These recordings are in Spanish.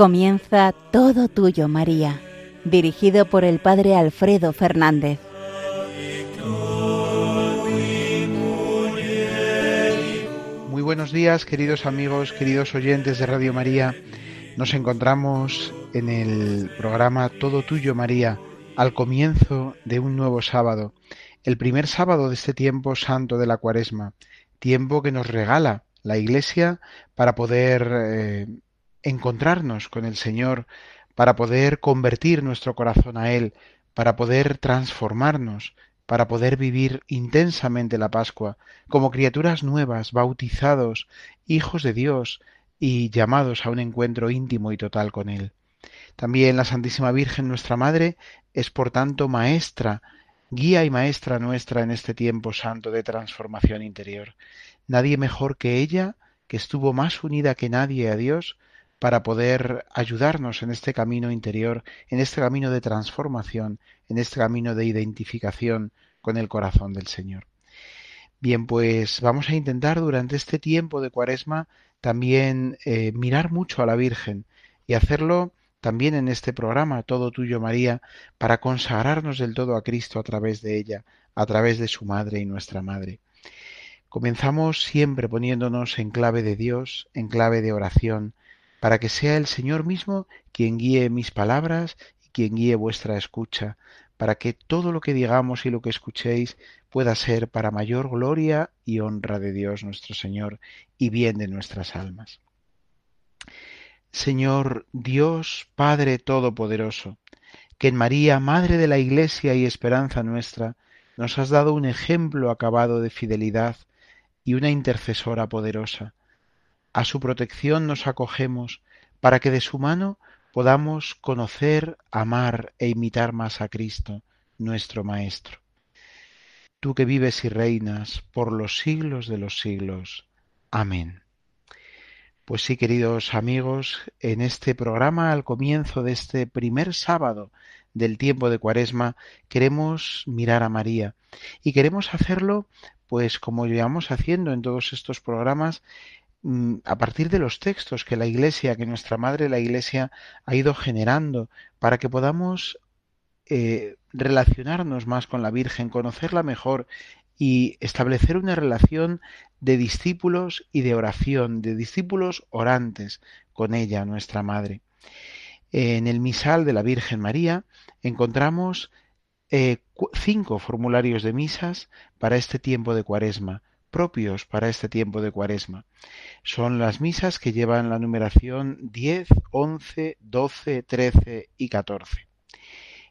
Comienza Todo Tuyo, María, dirigido por el Padre Alfredo Fernández. Muy buenos días, queridos amigos, queridos oyentes de Radio María. Nos encontramos en el programa Todo Tuyo, María, al comienzo de un nuevo sábado, el primer sábado de este tiempo santo de la Cuaresma, tiempo que nos regala la Iglesia para poder eh, encontrarnos con el Señor, para poder convertir nuestro corazón a Él, para poder transformarnos, para poder vivir intensamente la Pascua, como criaturas nuevas, bautizados, hijos de Dios y llamados a un encuentro íntimo y total con Él. También la Santísima Virgen, nuestra Madre, es por tanto maestra, guía y maestra nuestra en este tiempo santo de transformación interior. Nadie mejor que ella, que estuvo más unida que nadie a Dios, para poder ayudarnos en este camino interior, en este camino de transformación, en este camino de identificación con el corazón del Señor. Bien, pues vamos a intentar durante este tiempo de cuaresma también eh, mirar mucho a la Virgen y hacerlo también en este programa, Todo Tuyo María, para consagrarnos del todo a Cristo a través de ella, a través de su Madre y nuestra Madre. Comenzamos siempre poniéndonos en clave de Dios, en clave de oración, para que sea el Señor mismo quien guíe mis palabras y quien guíe vuestra escucha, para que todo lo que digamos y lo que escuchéis pueda ser para mayor gloria y honra de Dios nuestro Señor y bien de nuestras almas. Señor Dios Padre Todopoderoso, que en María, Madre de la Iglesia y esperanza nuestra, nos has dado un ejemplo acabado de fidelidad y una intercesora poderosa a su protección nos acogemos para que de su mano podamos conocer, amar e imitar más a Cristo, nuestro Maestro. Tú que vives y reinas por los siglos de los siglos. Amén. Pues sí, queridos amigos, en este programa, al comienzo de este primer sábado del tiempo de Cuaresma, queremos mirar a María y queremos hacerlo, pues como llevamos haciendo en todos estos programas, a partir de los textos que la Iglesia, que nuestra Madre la Iglesia ha ido generando para que podamos eh, relacionarnos más con la Virgen, conocerla mejor y establecer una relación de discípulos y de oración, de discípulos orantes con ella, nuestra Madre. En el misal de la Virgen María encontramos eh, cinco formularios de misas para este tiempo de cuaresma propios para este tiempo de cuaresma. Son las misas que llevan la numeración 10, 11, 12, 13 y 14.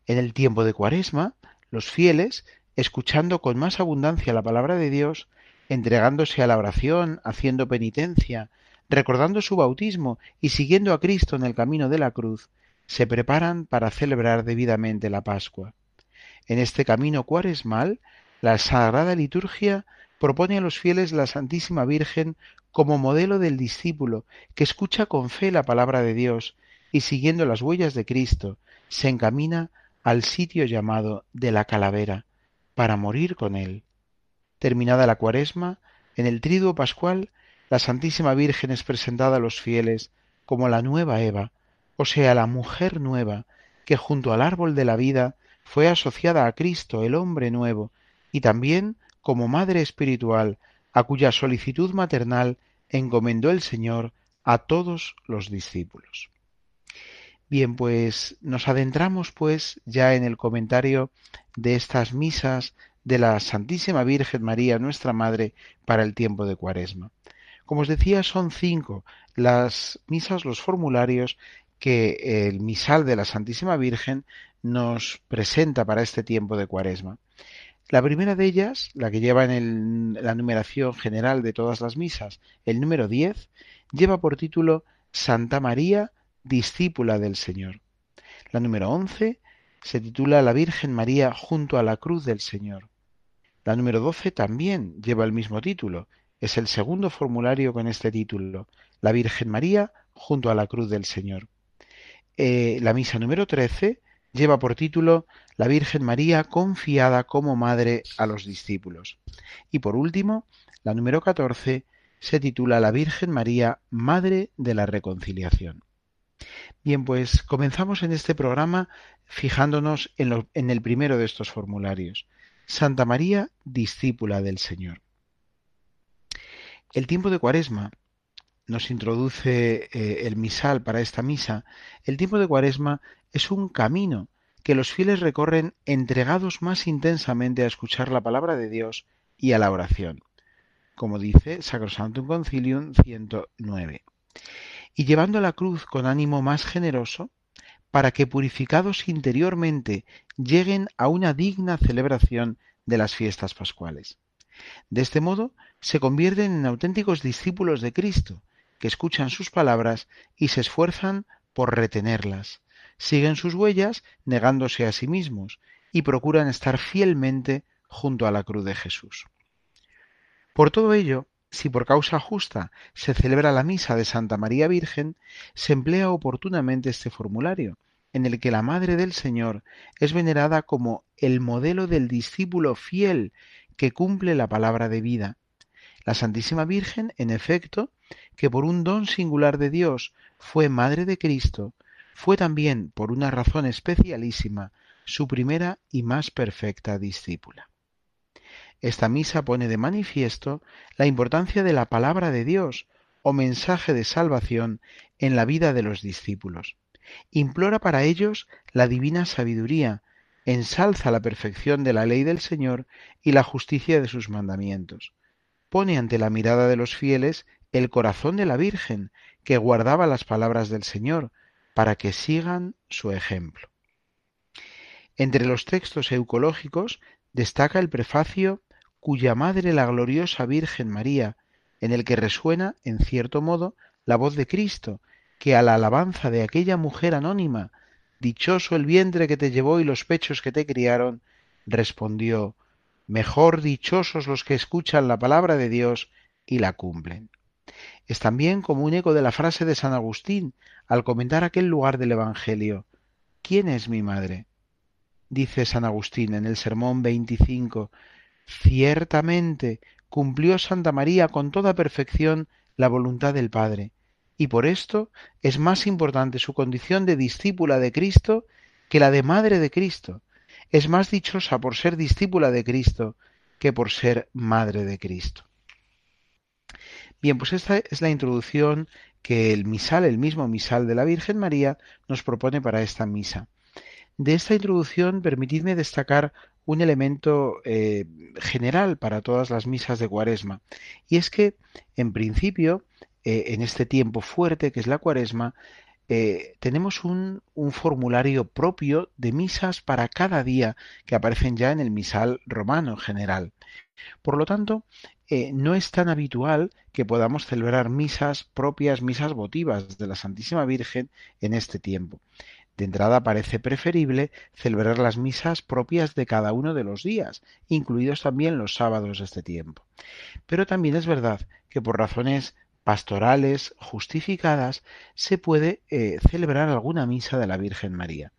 En el tiempo de cuaresma, los fieles, escuchando con más abundancia la palabra de Dios, entregándose a la oración, haciendo penitencia, recordando su bautismo y siguiendo a Cristo en el camino de la cruz, se preparan para celebrar debidamente la Pascua. En este camino cuaresmal, la Sagrada Liturgia propone a los fieles la Santísima Virgen como modelo del discípulo que escucha con fe la palabra de Dios y siguiendo las huellas de Cristo se encamina al sitio llamado de la calavera para morir con él. Terminada la cuaresma, en el triduo pascual, la Santísima Virgen es presentada a los fieles como la nueva Eva, o sea, la mujer nueva, que junto al árbol de la vida fue asociada a Cristo, el hombre nuevo, y también como madre espiritual a cuya solicitud maternal encomendó el Señor a todos los discípulos. Bien, pues nos adentramos pues ya en el comentario de estas misas de la Santísima Virgen María, nuestra Madre, para el tiempo de Cuaresma. Como os decía, son cinco las misas, los formularios que el misal de la Santísima Virgen nos presenta para este tiempo de Cuaresma. La primera de ellas, la que lleva en la numeración general de todas las misas, el número 10, lleva por título Santa María, discípula del Señor. La número 11 se titula La Virgen María junto a la cruz del Señor. La número 12 también lleva el mismo título. Es el segundo formulario con este título, La Virgen María junto a la cruz del Señor. Eh, la misa número 13 lleva por título La Virgen María confiada como madre a los discípulos. Y por último, la número 14 se titula La Virgen María, Madre de la Reconciliación. Bien, pues comenzamos en este programa fijándonos en, el primero de estos formularios. Santa María, discípula del Señor. El tiempo de Cuaresma nos introduce eh, el misal para esta misa. El tiempo de Cuaresma es un camino que los fieles recorren entregados más intensamente a escuchar la palabra de Dios y a la oración, como dice Sacrosanctum Concilium 109, y llevando la cruz con ánimo más generoso, para que purificados interiormente lleguen a una digna celebración de las fiestas pascuales. De este modo se convierten en auténticos discípulos de Cristo, que escuchan sus palabras y se esfuerzan por retenerlas, siguen sus huellas negándose a sí mismos y procuran estar fielmente junto a la cruz de Jesús. Por todo ello, si por causa justa se celebra la misa de Santa María Virgen, se emplea oportunamente este formulario, en el que la Madre del Señor es venerada como el modelo del discípulo fiel que cumple la palabra de vida. La Santísima Virgen, en efecto, que por un don singular de Dios fue Madre de Cristo, fue también, por una razón especialísima, su primera y más perfecta discípula. Esta misa pone de manifiesto la importancia de la palabra de Dios o mensaje de salvación en la vida de los discípulos. Implora para ellos la divina sabiduría, ensalza la perfección de la ley del Señor y la justicia de sus mandamientos. Pone ante la mirada de los fieles el corazón de la Virgen, que guardaba las palabras del Señor, para que sigan su ejemplo. Entre los textos eucológicos destaca el prefacio cuya madre la gloriosa Virgen María, en el que resuena, en cierto modo, la voz de Cristo, que a la alabanza de aquella mujer anónima, dichoso el vientre que te llevó y los pechos que te criaron, respondió, mejor dichosos los que escuchan la palabra de Dios y la cumplen. Es también como un eco de la frase de San Agustín al comentar aquel lugar del Evangelio. ¿Quién es mi madre? Dice San Agustín en el Sermón 25, Ciertamente cumplió Santa María con toda perfección la voluntad del Padre, y por esto es más importante su condición de discípula de Cristo que la de madre de Cristo. Es más dichosa por ser discípula de Cristo que por ser madre de Cristo. Bien, pues esta es la introducción que el misal, el mismo misal de la Virgen María, nos propone para esta misa. De esta introducción, permitidme destacar un elemento eh, general para todas las misas de Cuaresma, y es que, en principio, eh, en este tiempo fuerte que es la Cuaresma, eh, tenemos un, un, formulario propio de misas para cada día que aparecen ya en el misal romano general. Por lo tanto, eh, no es tan habitual que podamos celebrar misas propias, misas votivas de la Santísima Virgen en este tiempo. De entrada parece preferible celebrar las misas propias de cada uno de los días, incluidos también los sábados de este tiempo. Pero también es verdad que por razones pastorales justificadas se puede eh, celebrar alguna misa de la Virgen María.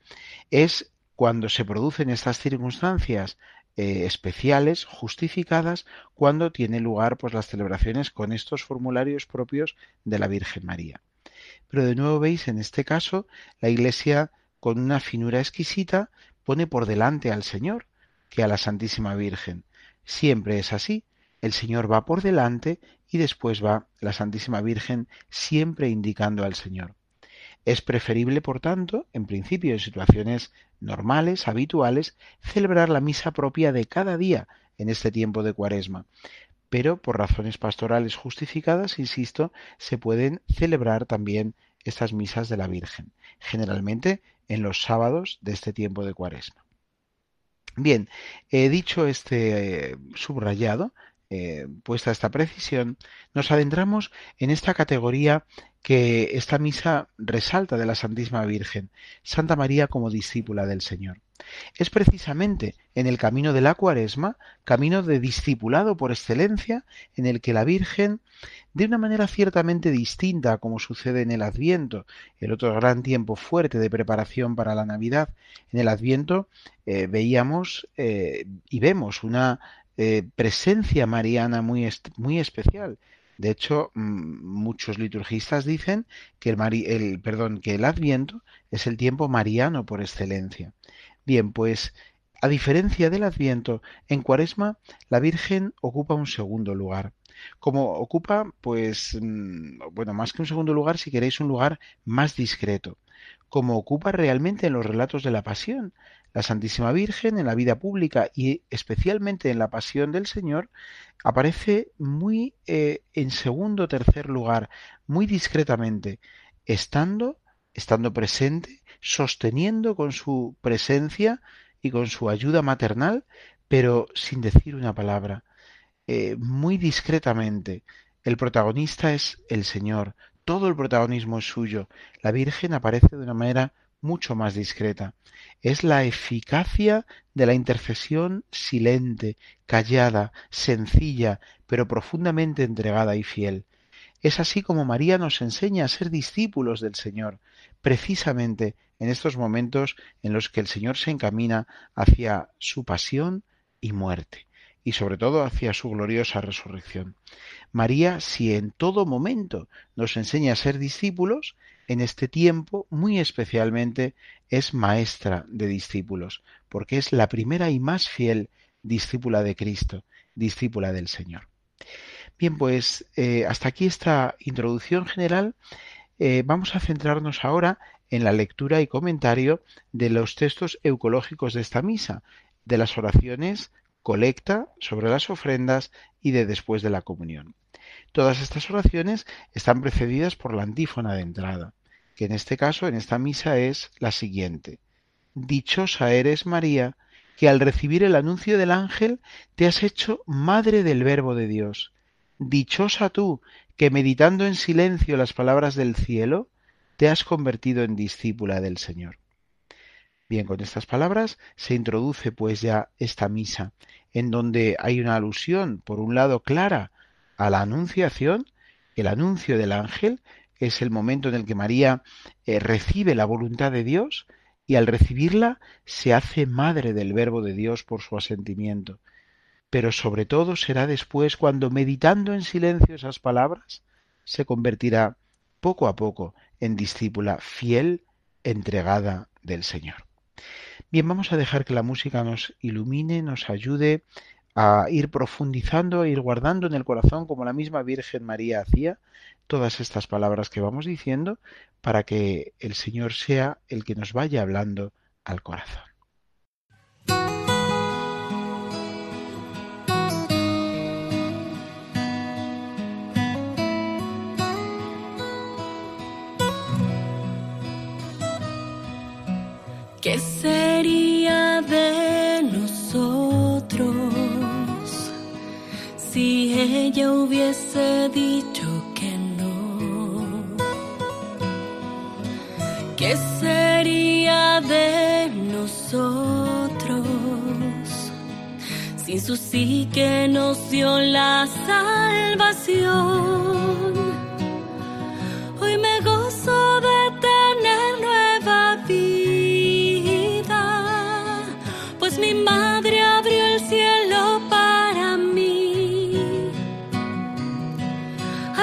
Es cuando se producen estas circunstancias eh, especiales, justificadas, cuando tiene lugar pues, las celebraciones con estos formularios propios de la Virgen María. Pero de nuevo veis, en este caso, la Iglesia, con una finura exquisita, pone por delante al Señor que a la Santísima Virgen. Siempre es así. El Señor va por delante y después va la Santísima Virgen siempre indicando al Señor. Es preferible, por tanto, en principio en situaciones normales, habituales, celebrar la misa propia de cada día en este tiempo de cuaresma. Pero por razones pastorales justificadas, insisto, se pueden celebrar también estas misas de la Virgen, generalmente en los sábados de este tiempo de cuaresma. Bien, he dicho este subrayado, eh, puesta esta precisión, nos adentramos en esta categoría que esta misa resalta de la Santísima Virgen, Santa María como discípula del Señor. Es precisamente en el camino de la cuaresma, camino de discipulado por excelencia, en el que la Virgen, de una manera ciertamente distinta como sucede en el Adviento, el otro gran tiempo fuerte de preparación para la Navidad, en el Adviento eh, veíamos eh, y vemos una eh, presencia mariana muy, muy especial. De hecho, mm, muchos liturgistas dicen que el, perdón, que el Adviento es el tiempo mariano por excelencia. Bien, pues a diferencia del Adviento, en Cuaresma la Virgen ocupa un segundo lugar. Como ocupa, pues, mm, bueno, más que un segundo lugar, si queréis, un lugar más discreto. Como ocupa realmente en los relatos de la Pasión. La Santísima Virgen en la vida pública y especialmente en la Pasión del Señor aparece muy eh, en segundo o tercer lugar, muy discretamente, estando, estando presente, sosteniendo con su presencia y con su ayuda maternal, pero sin decir una palabra, eh, muy discretamente. El protagonista es el Señor, todo el protagonismo es suyo. La Virgen aparece de una manera mucho más discreta. Es la eficacia de la intercesión silente, callada, sencilla, pero profundamente entregada y fiel. Es así como María nos enseña a ser discípulos del Señor, precisamente en estos momentos en los que el Señor se encamina hacia su pasión y muerte, y sobre todo hacia su gloriosa resurrección. María, si en todo momento nos enseña a ser discípulos, en este tiempo muy especialmente es maestra de discípulos, porque es la primera y más fiel discípula de Cristo, discípula del Señor. Bien, pues eh, hasta aquí esta introducción general. Eh, vamos a centrarnos ahora en la lectura y comentario de los textos eucológicos de esta misa, de las oraciones, colecta sobre las ofrendas y de después de la comunión. Todas estas oraciones están precedidas por la antífona de entrada, que en este caso, en esta misa, es la siguiente. Dichosa eres María, que al recibir el anuncio del ángel te has hecho madre del Verbo de Dios. Dichosa tú, que meditando en silencio las palabras del cielo, te has convertido en discípula del Señor. Bien, con estas palabras se introduce pues ya esta misa, en donde hay una alusión, por un lado, clara a la anunciación, el anuncio del ángel es el momento en el que María eh, recibe la voluntad de Dios y al recibirla se hace madre del verbo de Dios por su asentimiento. Pero sobre todo será después cuando meditando en silencio esas palabras se convertirá poco a poco en discípula fiel, entregada del Señor. Bien, vamos a dejar que la música nos ilumine, nos ayude a ir profundizando, a ir guardando en el corazón, como la misma Virgen María hacía, todas estas palabras que vamos diciendo, para que el Señor sea el que nos vaya hablando al corazón. Ella hubiese dicho que no? ¿Qué sería de nosotros sin su sí que nos dio la salvación?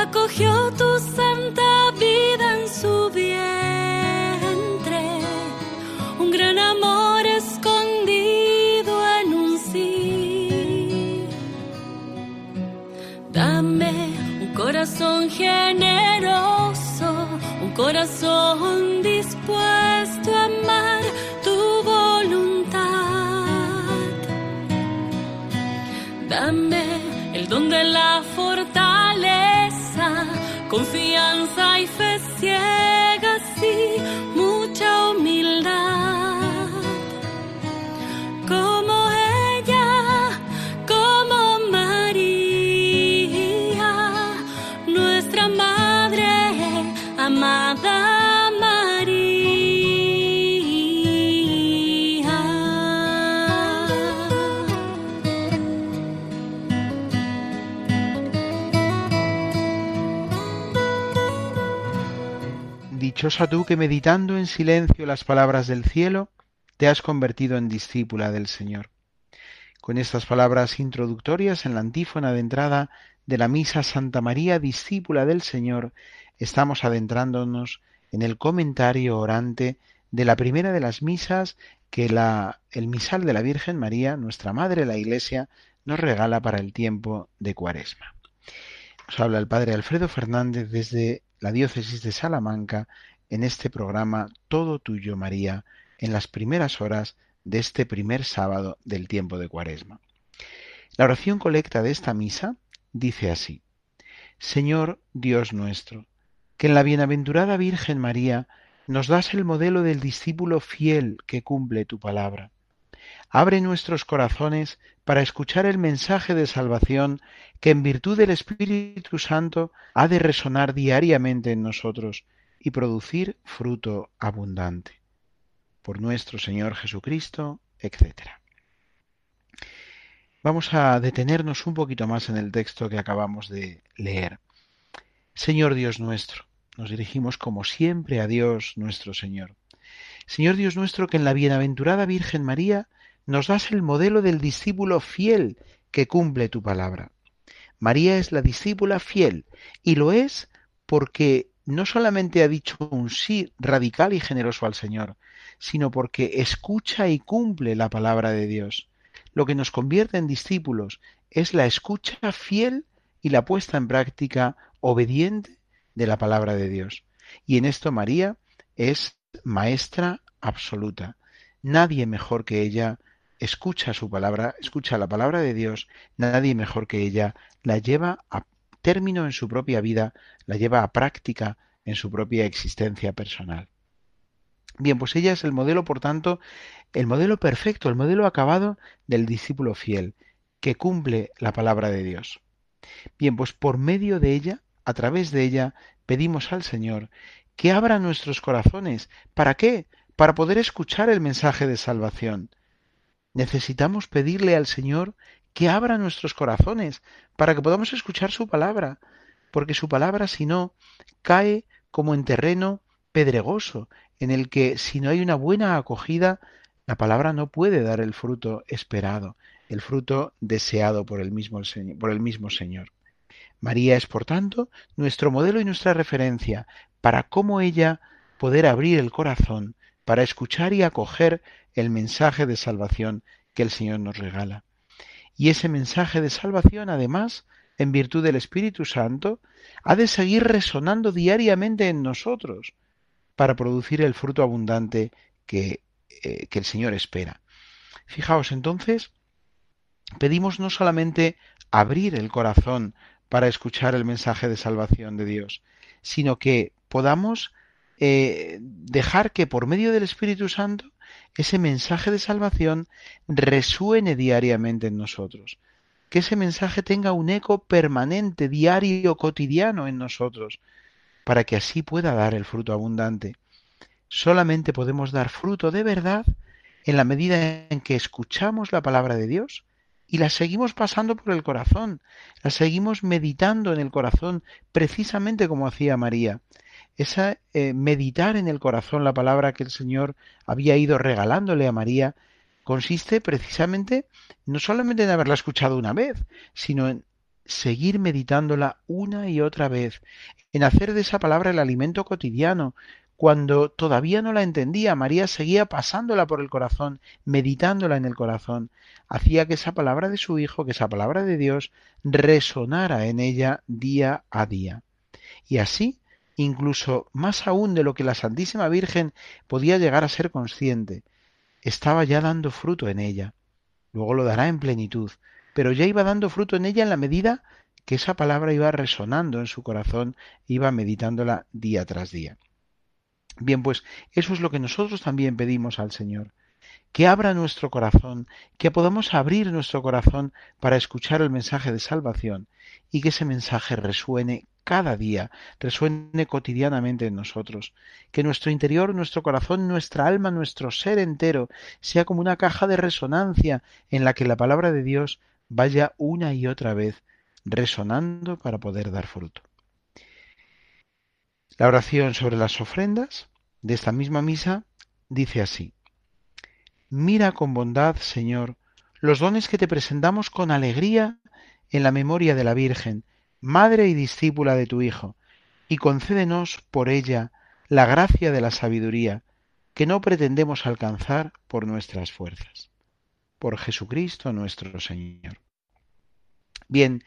Acogió tu santa vida en su vientre, un gran amor escondido en un sí. Dame un corazón generoso, un corazón dispuesto a amar Dame el don de la fortaleza, confianza y fe Dichosa tú que meditando en silencio las palabras del cielo, te has convertido en discípula del Señor. Con estas palabras introductorias en la antífona de entrada de la misa Santa María, discípula del Señor, estamos adentrándonos en el comentario orante de la primera de las misas que el misal de la Virgen María, nuestra Madre la Iglesia, nos regala para el tiempo de Cuaresma. Nos habla el Padre Alfredo Fernández desde la diócesis de Salamanca en este programa Todo Tuyo María, en las primeras horas de este primer sábado del tiempo de Cuaresma. La oración colecta de esta misa dice así, Señor Dios nuestro, que en la bienaventurada Virgen María nos das el modelo del discípulo fiel que cumple tu palabra. Abre nuestros corazones para escuchar el mensaje de salvación que en virtud del Espíritu Santo ha de resonar diariamente en nosotros y producir fruto abundante. Por nuestro Señor Jesucristo, etc. Vamos a detenernos un poquito más en el texto que acabamos de leer. Señor Dios nuestro, nos dirigimos como siempre a Dios nuestro Señor. Señor Dios nuestro, que en la bienaventurada Virgen María nos das el modelo del discípulo fiel que cumple tu palabra. María es la discípula fiel y lo es porque no solamente ha dicho un sí radical y generoso al Señor, sino porque escucha y cumple la palabra de Dios. Lo que nos convierte en discípulos es la escucha fiel y la puesta en práctica obediente de la palabra de Dios. Y en esto María es maestra absoluta. Nadie mejor que ella escucha su palabra, escucha la palabra de Dios, nadie mejor que ella la lleva a término en su propia vida, la lleva a práctica en su propia existencia personal. Bien, pues ella es el modelo, por tanto, el modelo perfecto, el modelo acabado del discípulo fiel, que cumple la palabra de Dios. Bien, pues por medio de ella, a través de ella, pedimos al Señor que abra nuestros corazones. ¿Para qué? Para poder escuchar el mensaje de salvación. Necesitamos pedirle al Señor que abra nuestros corazones para que podamos escuchar su palabra, porque su palabra, si no, cae como en terreno pedregoso, en el que si no hay una buena acogida, la palabra no puede dar el fruto esperado, el fruto deseado por el mismo, por el mismo Señor. María es, por tanto, nuestro modelo y nuestra referencia para cómo ella poder abrir el corazón para escuchar y acoger el mensaje de salvación que el Señor nos regala. Y ese mensaje de salvación, además, en virtud del Espíritu Santo, ha de seguir resonando diariamente en nosotros, para producir el fruto abundante que, eh, el Señor espera. Fijaos entonces, pedimos no solamente abrir el corazón para escuchar el mensaje de salvación de Dios, sino que podamos eh, dejar que por medio del Espíritu Santo ese mensaje de salvación resuene diariamente en nosotros, que ese mensaje tenga un eco permanente, diario, cotidiano en nosotros, para que así pueda dar el fruto abundante. Solamente podemos dar fruto de verdad en la medida en que escuchamos la palabra de Dios y la seguimos pasando por el corazón, la seguimos meditando en el corazón, precisamente como hacía María. Esa eh, meditar en el corazón la palabra que el Señor había ido regalándole a María consiste precisamente no solamente en haberla escuchado una vez, sino en seguir meditándola una y otra vez, en hacer de esa palabra el alimento cotidiano. Cuando todavía no la entendía, María seguía pasándola por el corazón, meditándola en el corazón. Hacía que esa palabra de su Hijo, que esa palabra de Dios, resonara en ella día a día. Y así, incluso más aún de lo que la Santísima Virgen podía llegar a ser consciente, estaba ya dando fruto en ella. Luego lo dará en plenitud, pero ya iba dando fruto en ella en la medida que esa palabra iba resonando en su corazón, iba meditándola día tras día. Bien, pues eso es lo que nosotros también pedimos al Señor, que abra nuestro corazón, que podamos abrir nuestro corazón para escuchar el mensaje de salvación y que ese mensaje resuene cada día, resuene cotidianamente en nosotros, que nuestro interior, nuestro corazón, nuestra alma, nuestro ser entero sea como una caja de resonancia en la que la palabra de Dios vaya una y otra vez resonando para poder dar fruto. La oración sobre las ofrendas de esta misma misa dice así, Mira con bondad, Señor, los dones que te presentamos con alegría en la memoria de la Virgen, madre y discípula de tu Hijo, y concédenos por ella la gracia de la sabiduría que no pretendemos alcanzar por nuestras fuerzas. Por Jesucristo nuestro Señor. Bien,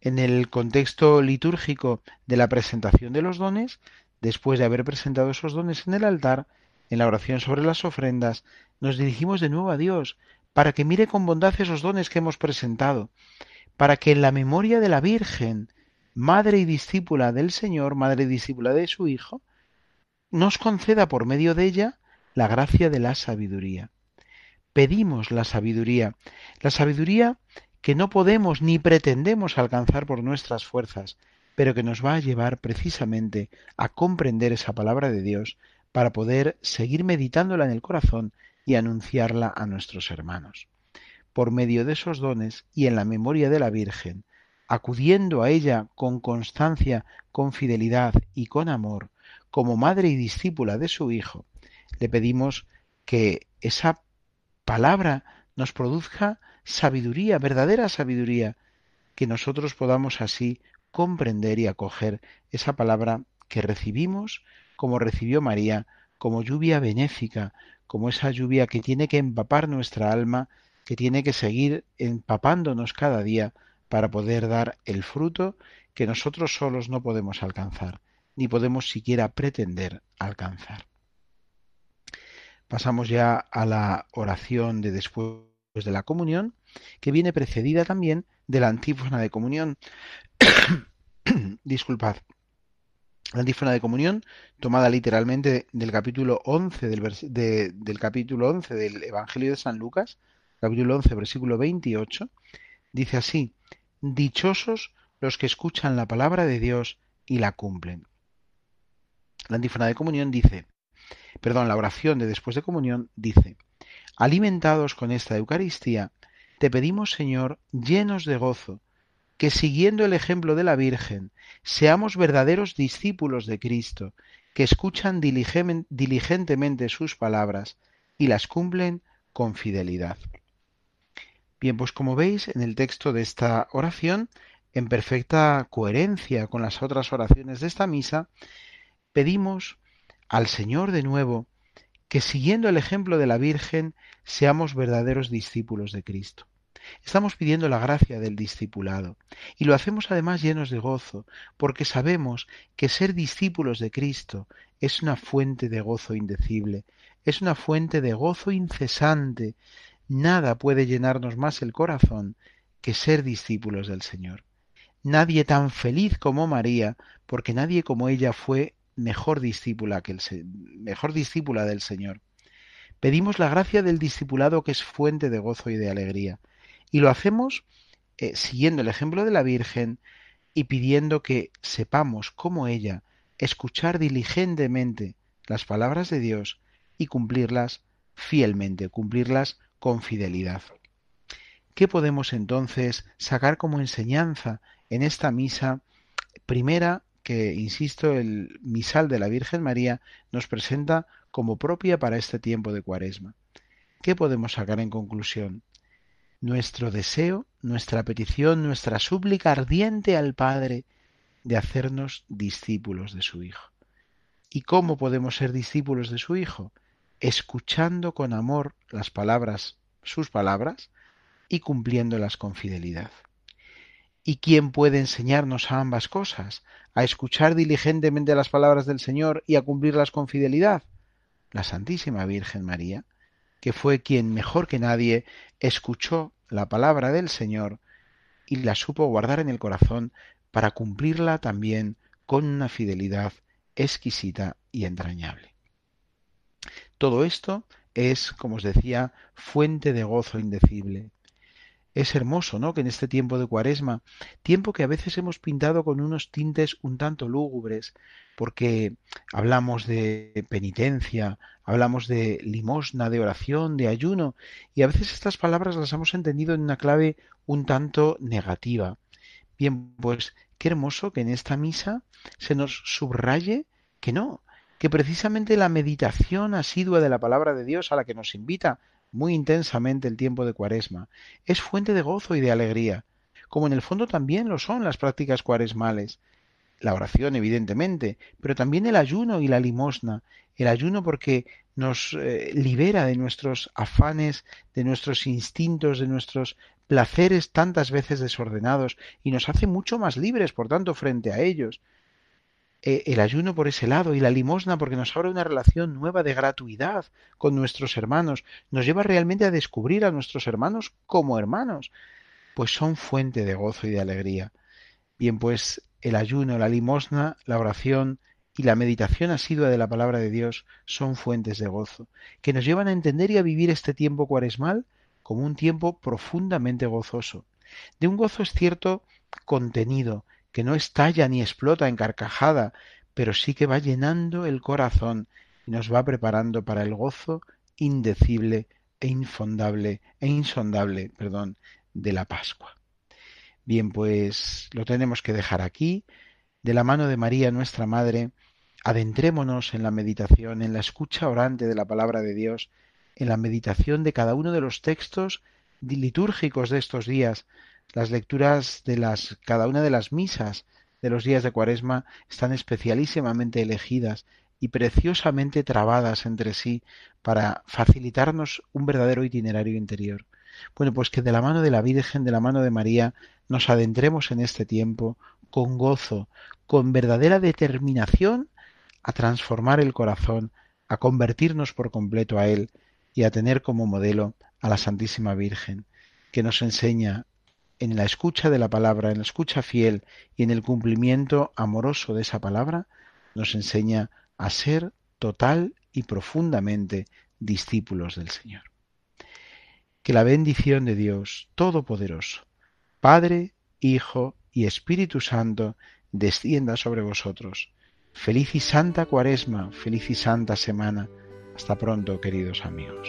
en el contexto litúrgico de la presentación de los dones, después de haber presentado esos dones en el altar, en la oración sobre las ofrendas, nos dirigimos de nuevo a Dios para que mire con bondad esos dones que hemos presentado, para que en la memoria de la Virgen, madre y discípula del Señor, madre y discípula de su Hijo, nos conceda por medio de ella la gracia de la sabiduría. Pedimos la sabiduría, la sabiduría que no podemos ni pretendemos alcanzar por nuestras fuerzas, pero que nos va a llevar precisamente a comprender esa palabra de Dios para poder seguir meditándola en el corazón y anunciarla a nuestros hermanos. Por medio de esos dones y en la memoria de la Virgen, acudiendo a ella con constancia, con fidelidad y con amor, como madre y discípula de su Hijo, le pedimos que esa palabra nos produzca sabiduría, verdadera sabiduría, que nosotros podamos así comprender y acoger esa palabra que recibimos como recibió María, como lluvia benéfica, como esa lluvia que tiene que empapar nuestra alma, que tiene que seguir empapándonos cada día para poder dar el fruto que nosotros solos no podemos alcanzar, ni podemos siquiera pretender alcanzar. Pasamos ya a la oración de después de la comunión, que viene precedida también de la antífona de comunión. Disculpad. La antífona de comunión, tomada literalmente del capítulo 11 del, del capítulo 11 del Evangelio de San Lucas, capítulo 11, versículo 28, dice así: Dichosos los que escuchan la palabra de Dios y la cumplen. La antífona de comunión dice: perdón, la oración de después de comunión dice, alimentados con esta Eucaristía, te pedimos, Señor, llenos de gozo, que siguiendo el ejemplo de la Virgen, seamos verdaderos discípulos de Cristo, que escuchan diligentemente sus palabras y las cumplen con fidelidad. Bien, pues como veis en el texto de esta oración, en perfecta coherencia con las otras oraciones de esta misa, pedimos al Señor de nuevo, que siguiendo el ejemplo de la Virgen seamos verdaderos discípulos de Cristo. Estamos pidiendo la gracia del discipulado y lo hacemos además llenos de gozo, porque sabemos que ser discípulos de Cristo es una fuente de gozo indecible, es una fuente de gozo incesante. Nada puede llenarnos más el corazón que ser discípulos del Señor. Nadie tan feliz como María, porque nadie como ella fue mejor discípula, que el, mejor discípula del Señor. Pedimos la gracia del discipulado que es fuente de gozo y de alegría. Y lo hacemos eh, siguiendo el ejemplo de la Virgen y pidiendo que sepamos, como ella, escuchar diligentemente las palabras de Dios y cumplirlas fielmente, cumplirlas con fidelidad. ¿Qué podemos entonces sacar como enseñanza en esta misa primera que, insisto, el misal de la Virgen María nos presenta como propia para este tiempo de cuaresma. ¿Qué podemos sacar en conclusión? Nuestro deseo, nuestra petición, nuestra súplica ardiente al Padre de hacernos discípulos de su Hijo. ¿Y cómo podemos ser discípulos de su Hijo? Escuchando con amor las palabras, sus palabras, y cumpliéndolas con fidelidad. ¿Y quién puede enseñarnos a ambas cosas? ¿A escuchar diligentemente las palabras del Señor y a cumplirlas con fidelidad? La Santísima Virgen María, que fue quien mejor que nadie escuchó la palabra del Señor y la supo guardar en el corazón para cumplirla también con una fidelidad exquisita y entrañable. Todo esto es, como os decía, fuente de gozo indecible, es hermoso, ¿no? Que en este tiempo de cuaresma, tiempo que a veces hemos pintado con unos tintes un tanto lúgubres, porque hablamos de penitencia, hablamos de limosna, de oración, de ayuno, y a veces estas palabras las hemos entendido en una clave un tanto negativa. Bien, pues qué hermoso que en esta misa se nos subraye que no, que precisamente la meditación asidua de la palabra de Dios a la que nos invita muy intensamente el tiempo de Cuaresma. Es fuente de gozo y de alegría, como en el fondo también lo son las prácticas cuaresmales. La oración, evidentemente, pero también el ayuno y la limosna. El ayuno porque nos eh, libera de nuestros afanes, de nuestros instintos, de nuestros placeres tantas veces desordenados y nos hace mucho más libres, por tanto, frente a ellos. Eh, el ayuno por ese lado y la limosna porque nos abre una relación nueva de gratuidad con nuestros hermanos, nos lleva realmente a descubrir a nuestros hermanos como hermanos, pues son fuente de gozo y de alegría. Bien, pues el ayuno, la limosna, la oración y la meditación asidua de la palabra de Dios son fuentes de gozo, que nos llevan a entender y a vivir este tiempo cuaresmal como un tiempo profundamente gozoso, de un gozo es cierto contenido, que no estalla ni explota en carcajada, pero sí que va llenando el corazón y nos va preparando para el gozo indecible e infondable e insondable, perdón, de la Pascua. Bien, pues lo tenemos que dejar aquí. De la mano de María, nuestra Madre, adentrémonos en la meditación, en la escucha orante de la palabra de Dios, en la meditación de cada uno de los textos litúrgicos de estos días, las lecturas de las, cada una de las misas de los días de Cuaresma están especialísimamente elegidas y preciosamente trabadas entre sí para facilitarnos un verdadero itinerario interior. Bueno, pues que de la mano de la Virgen, de la mano de María, nos adentremos en este tiempo con gozo, con verdadera determinación a transformar el corazón, a convertirnos por completo a Él y a tener como modelo a la Santísima Virgen, que nos enseña en la escucha de la palabra, en la escucha fiel y en el cumplimiento amoroso de esa palabra, nos enseña a ser total y profundamente discípulos del Señor. Que la bendición de Dios Todopoderoso, Padre, Hijo y Espíritu Santo, descienda sobre vosotros. Feliz y santa cuaresma, feliz y santa semana. Hasta pronto, queridos amigos.